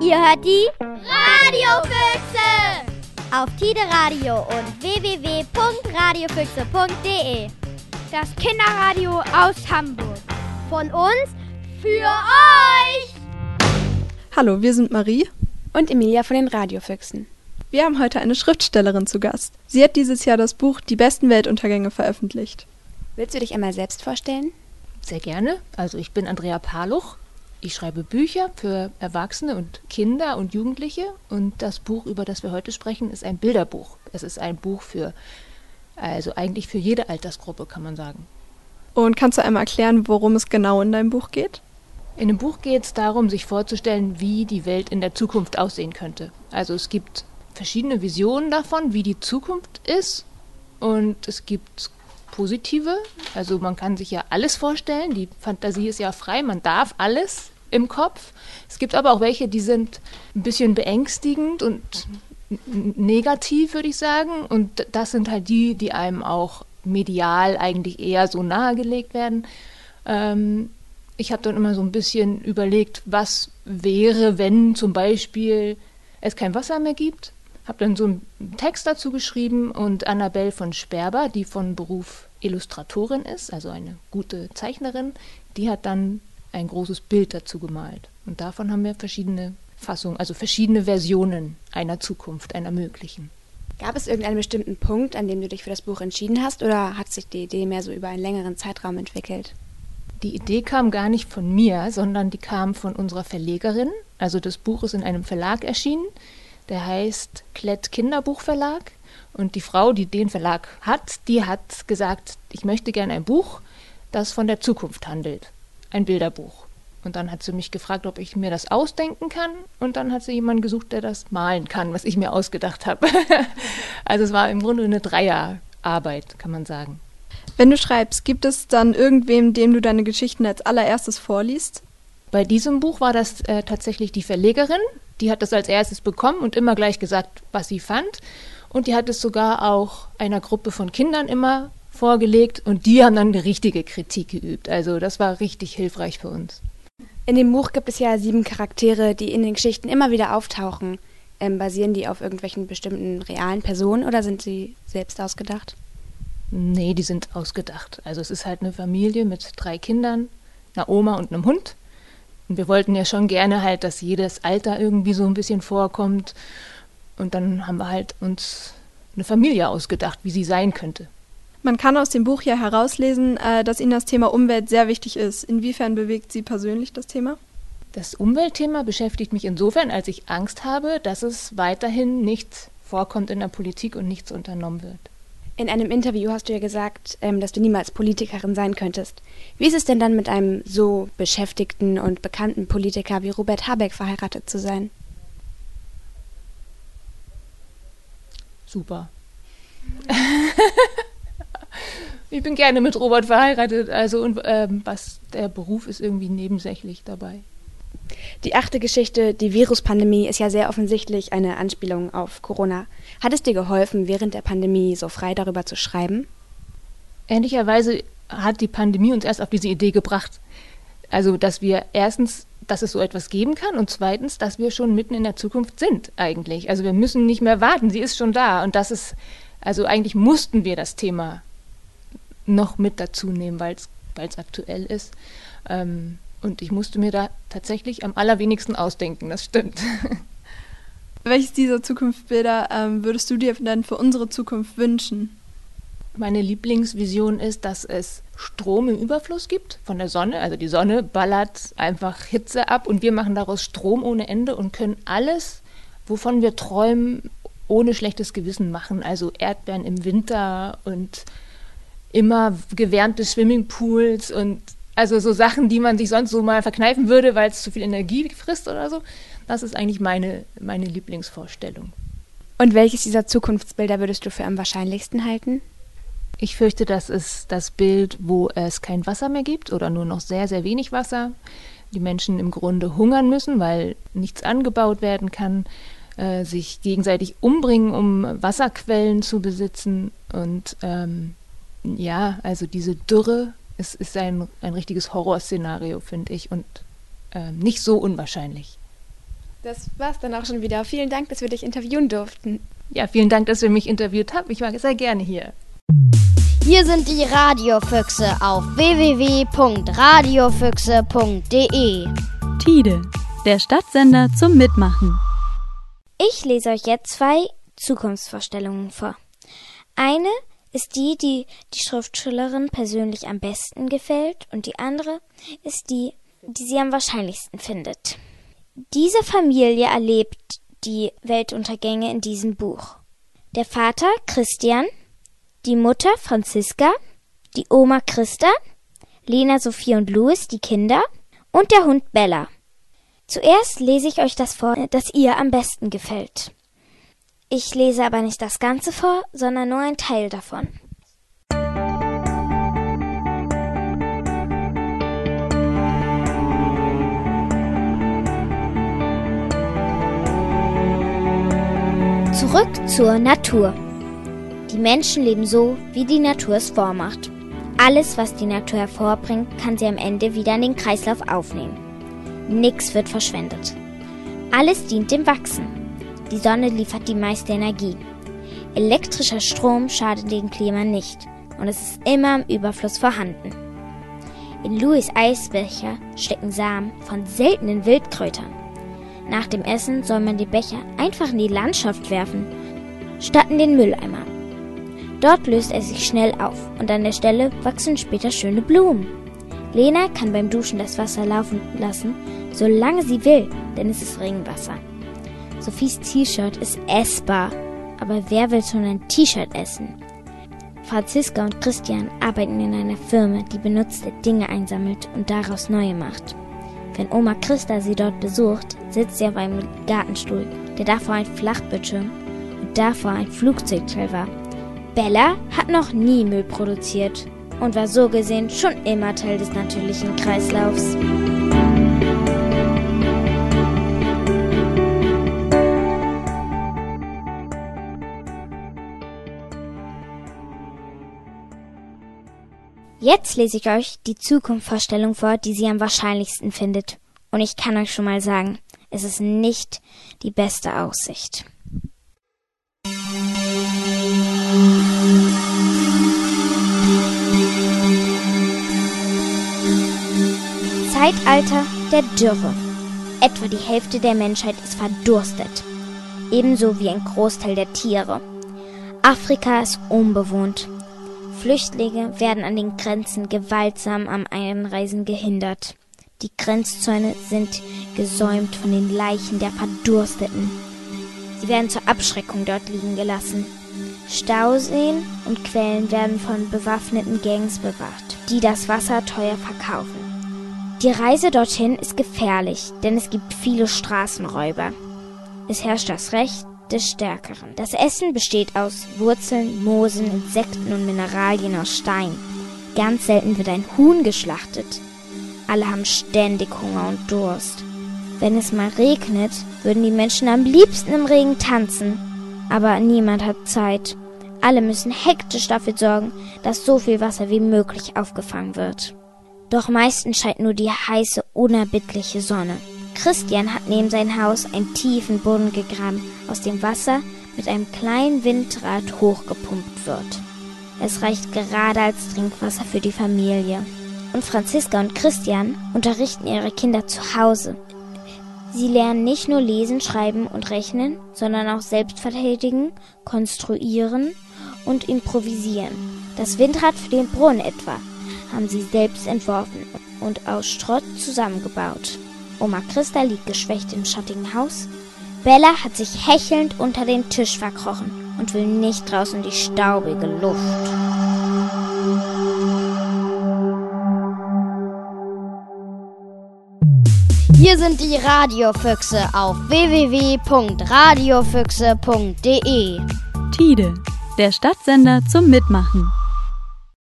Ihr hört die Radiofüchse auf Tide Radio und www.radiofüchse.de. Das Kinderradio aus Hamburg. Von uns für euch. Hallo, wir sind Marie und Emilia von den Radiofüchsen. Wir haben heute eine Schriftstellerin zu Gast. Sie hat dieses Jahr das Buch Die besten Weltuntergänge veröffentlicht. Willst du dich einmal selbst vorstellen? Sehr gerne. Also ich bin Andrea Paluch. Ich schreibe Bücher für Erwachsene und Kinder und Jugendliche und das Buch, über das wir heute sprechen, ist ein Bilderbuch. Es ist ein Buch für, also eigentlich für jede Altersgruppe, kann man sagen. Und kannst du einmal erklären, worum es genau in deinem Buch geht? In dem Buch geht es darum, sich vorzustellen, wie die Welt in der Zukunft aussehen könnte. Also es gibt verschiedene Visionen davon, wie die Zukunft ist und es gibt positive. Also man kann sich ja alles vorstellen. Die Fantasie ist ja frei. Man darf alles im Kopf. Es gibt aber auch welche, die sind ein bisschen beängstigend und negativ, würde ich sagen. Und das sind halt die, die einem auch medial eigentlich eher so nahegelegt werden. Ähm, ich habe dann immer so ein bisschen überlegt, was wäre, wenn zum Beispiel es kein Wasser mehr gibt. Habe dann so einen Text dazu geschrieben und Annabelle von Sperber, die von Beruf Illustratorin ist, also eine gute Zeichnerin, die hat dann ein großes Bild dazu gemalt. Und davon haben wir verschiedene Fassungen, also verschiedene Versionen einer Zukunft, einer möglichen. Gab es irgendeinen bestimmten Punkt, an dem du dich für das Buch entschieden hast, oder hat sich die Idee mehr so über einen längeren Zeitraum entwickelt? Die Idee kam gar nicht von mir, sondern die kam von unserer Verlegerin. Also das Buch ist in einem Verlag erschienen, der heißt Klett Kinderbuchverlag. Und die Frau, die den Verlag hat, die hat gesagt, ich möchte gerne ein Buch, das von der Zukunft handelt. Ein Bilderbuch. Und dann hat sie mich gefragt, ob ich mir das ausdenken kann. Und dann hat sie jemanden gesucht, der das malen kann, was ich mir ausgedacht habe. also es war im Grunde eine Dreierarbeit, kann man sagen. Wenn du schreibst, gibt es dann irgendwem, dem du deine Geschichten als allererstes vorliest? Bei diesem Buch war das äh, tatsächlich die Verlegerin. Die hat das als erstes bekommen und immer gleich gesagt, was sie fand. Und die hat es sogar auch einer Gruppe von Kindern immer vorgelegt und die haben dann eine richtige Kritik geübt. Also das war richtig hilfreich für uns. In dem Buch gibt es ja sieben Charaktere, die in den Geschichten immer wieder auftauchen. Ähm, basieren die auf irgendwelchen bestimmten realen Personen oder sind sie selbst ausgedacht? Nee, die sind ausgedacht. Also es ist halt eine Familie mit drei Kindern, einer Oma und einem Hund. Und wir wollten ja schon gerne halt, dass jedes Alter irgendwie so ein bisschen vorkommt. Und dann haben wir halt uns eine Familie ausgedacht, wie sie sein könnte. Man kann aus dem Buch ja herauslesen, äh, dass Ihnen das Thema Umwelt sehr wichtig ist. Inwiefern bewegt Sie persönlich das Thema? Das Umweltthema beschäftigt mich insofern, als ich Angst habe, dass es weiterhin nicht vorkommt in der Politik und nichts unternommen wird. In einem Interview hast du ja gesagt, ähm, dass du niemals Politikerin sein könntest. Wie ist es denn dann mit einem so beschäftigten und bekannten Politiker wie Robert Habeck verheiratet zu sein? super. ich bin gerne mit Robert verheiratet, also und ähm, was der Beruf ist irgendwie nebensächlich dabei. Die achte Geschichte, die Viruspandemie, ist ja sehr offensichtlich eine Anspielung auf Corona. Hat es dir geholfen, während der Pandemie so frei darüber zu schreiben? Ähnlicherweise hat die Pandemie uns erst auf diese Idee gebracht. Also, dass wir erstens dass es so etwas geben kann und zweitens, dass wir schon mitten in der Zukunft sind eigentlich. Also wir müssen nicht mehr warten, sie ist schon da und das ist, also eigentlich mussten wir das Thema noch mit dazu nehmen, weil es aktuell ist. Ähm, und ich musste mir da tatsächlich am allerwenigsten ausdenken, das stimmt. Welches dieser Zukunftsbilder ähm, würdest du dir denn für unsere Zukunft wünschen? Meine Lieblingsvision ist, dass es Strom im Überfluss gibt von der Sonne. Also die Sonne ballert einfach Hitze ab und wir machen daraus Strom ohne Ende und können alles, wovon wir träumen, ohne schlechtes Gewissen machen. Also Erdbeeren im Winter und immer gewärmte Swimmingpools und also so Sachen, die man sich sonst so mal verkneifen würde, weil es zu viel Energie frisst oder so. Das ist eigentlich meine, meine Lieblingsvorstellung. Und welches dieser Zukunftsbilder würdest du für am wahrscheinlichsten halten? Ich fürchte, das ist das Bild, wo es kein Wasser mehr gibt oder nur noch sehr, sehr wenig Wasser. Die Menschen im Grunde hungern müssen, weil nichts angebaut werden kann, äh, sich gegenseitig umbringen, um Wasserquellen zu besitzen. Und ähm, ja, also diese Dürre ist, ist ein, ein richtiges Horrorszenario, finde ich. Und äh, nicht so unwahrscheinlich. Das war's dann auch schon wieder. Vielen Dank, dass wir dich interviewen durften. Ja, vielen Dank, dass ihr mich interviewt habt. Ich war sehr gerne hier. Hier sind die Radiofüchse auf www.radiofüchse.de. Tide, der Stadtsender zum Mitmachen. Ich lese euch jetzt zwei Zukunftsvorstellungen vor. Eine ist die, die die Schriftstellerin persönlich am besten gefällt und die andere ist die, die sie am wahrscheinlichsten findet. Diese Familie erlebt die Weltuntergänge in diesem Buch. Der Vater Christian, die Mutter Franziska, die Oma Christa, Lena, Sophie und Louis, die Kinder und der Hund Bella. Zuerst lese ich euch das vor, das ihr am besten gefällt. Ich lese aber nicht das Ganze vor, sondern nur ein Teil davon. Zurück zur Natur. Die Menschen leben so, wie die Natur es vormacht. Alles, was die Natur hervorbringt, kann sie am Ende wieder in den Kreislauf aufnehmen. Nix wird verschwendet. Alles dient dem Wachsen. Die Sonne liefert die meiste Energie. Elektrischer Strom schadet dem Klima nicht und es ist immer im Überfluss vorhanden. In Louis Eisbecher stecken Samen von seltenen Wildkräutern. Nach dem Essen soll man die Becher einfach in die Landschaft werfen, statt in den Mülleimer. Dort löst er sich schnell auf und an der Stelle wachsen später schöne Blumen. Lena kann beim Duschen das Wasser laufen lassen, solange sie will, denn es ist Regenwasser. Sophies T-Shirt ist essbar, aber wer will schon ein T-Shirt essen? Franziska und Christian arbeiten in einer Firma, die benutzte Dinge einsammelt und daraus neue macht. Wenn Oma Christa sie dort besucht, sitzt sie auf einem Gartenstuhl, der davor ein Flachbildschirm und davor ein Flugzeugträger. Bella hat noch nie Müll produziert und war so gesehen schon immer Teil des natürlichen Kreislaufs. Jetzt lese ich euch die Zukunftsvorstellung vor, die sie am wahrscheinlichsten findet. Und ich kann euch schon mal sagen, es ist nicht die beste Aussicht. Zeitalter der Dürre. Etwa die Hälfte der Menschheit ist verdurstet. Ebenso wie ein Großteil der Tiere. Afrika ist unbewohnt. Flüchtlinge werden an den Grenzen gewaltsam am Einreisen gehindert. Die Grenzzäune sind gesäumt von den Leichen der Verdursteten. Sie werden zur Abschreckung dort liegen gelassen. Stauseen und Quellen werden von bewaffneten Gangs bewacht, die das Wasser teuer verkaufen. Die Reise dorthin ist gefährlich, denn es gibt viele Straßenräuber. Es herrscht das Recht des Stärkeren. Das Essen besteht aus Wurzeln, Moosen, Insekten und Mineralien aus Stein. Ganz selten wird ein Huhn geschlachtet. Alle haben ständig Hunger und Durst. Wenn es mal regnet, würden die Menschen am liebsten im Regen tanzen. Aber niemand hat Zeit. Alle müssen hektisch dafür sorgen, dass so viel Wasser wie möglich aufgefangen wird. Doch meistens scheint nur die heiße, unerbittliche Sonne. Christian hat neben sein Haus einen tiefen Brunnen gegraben, aus dem Wasser mit einem kleinen Windrad hochgepumpt wird. Es reicht gerade als Trinkwasser für die Familie. Und Franziska und Christian unterrichten ihre Kinder zu Hause. Sie lernen nicht nur lesen, schreiben und rechnen, sondern auch selbst verteidigen, konstruieren und improvisieren. Das Windrad für den Brunnen etwa haben sie selbst entworfen und aus Schrott zusammengebaut. Oma Christa liegt geschwächt im schattigen Haus. Bella hat sich hechelnd unter den Tisch verkrochen und will nicht draußen die staubige Luft. Hier sind die Radiofüchse auf www.radiofüchse.de. Tide, der Stadtsender zum Mitmachen.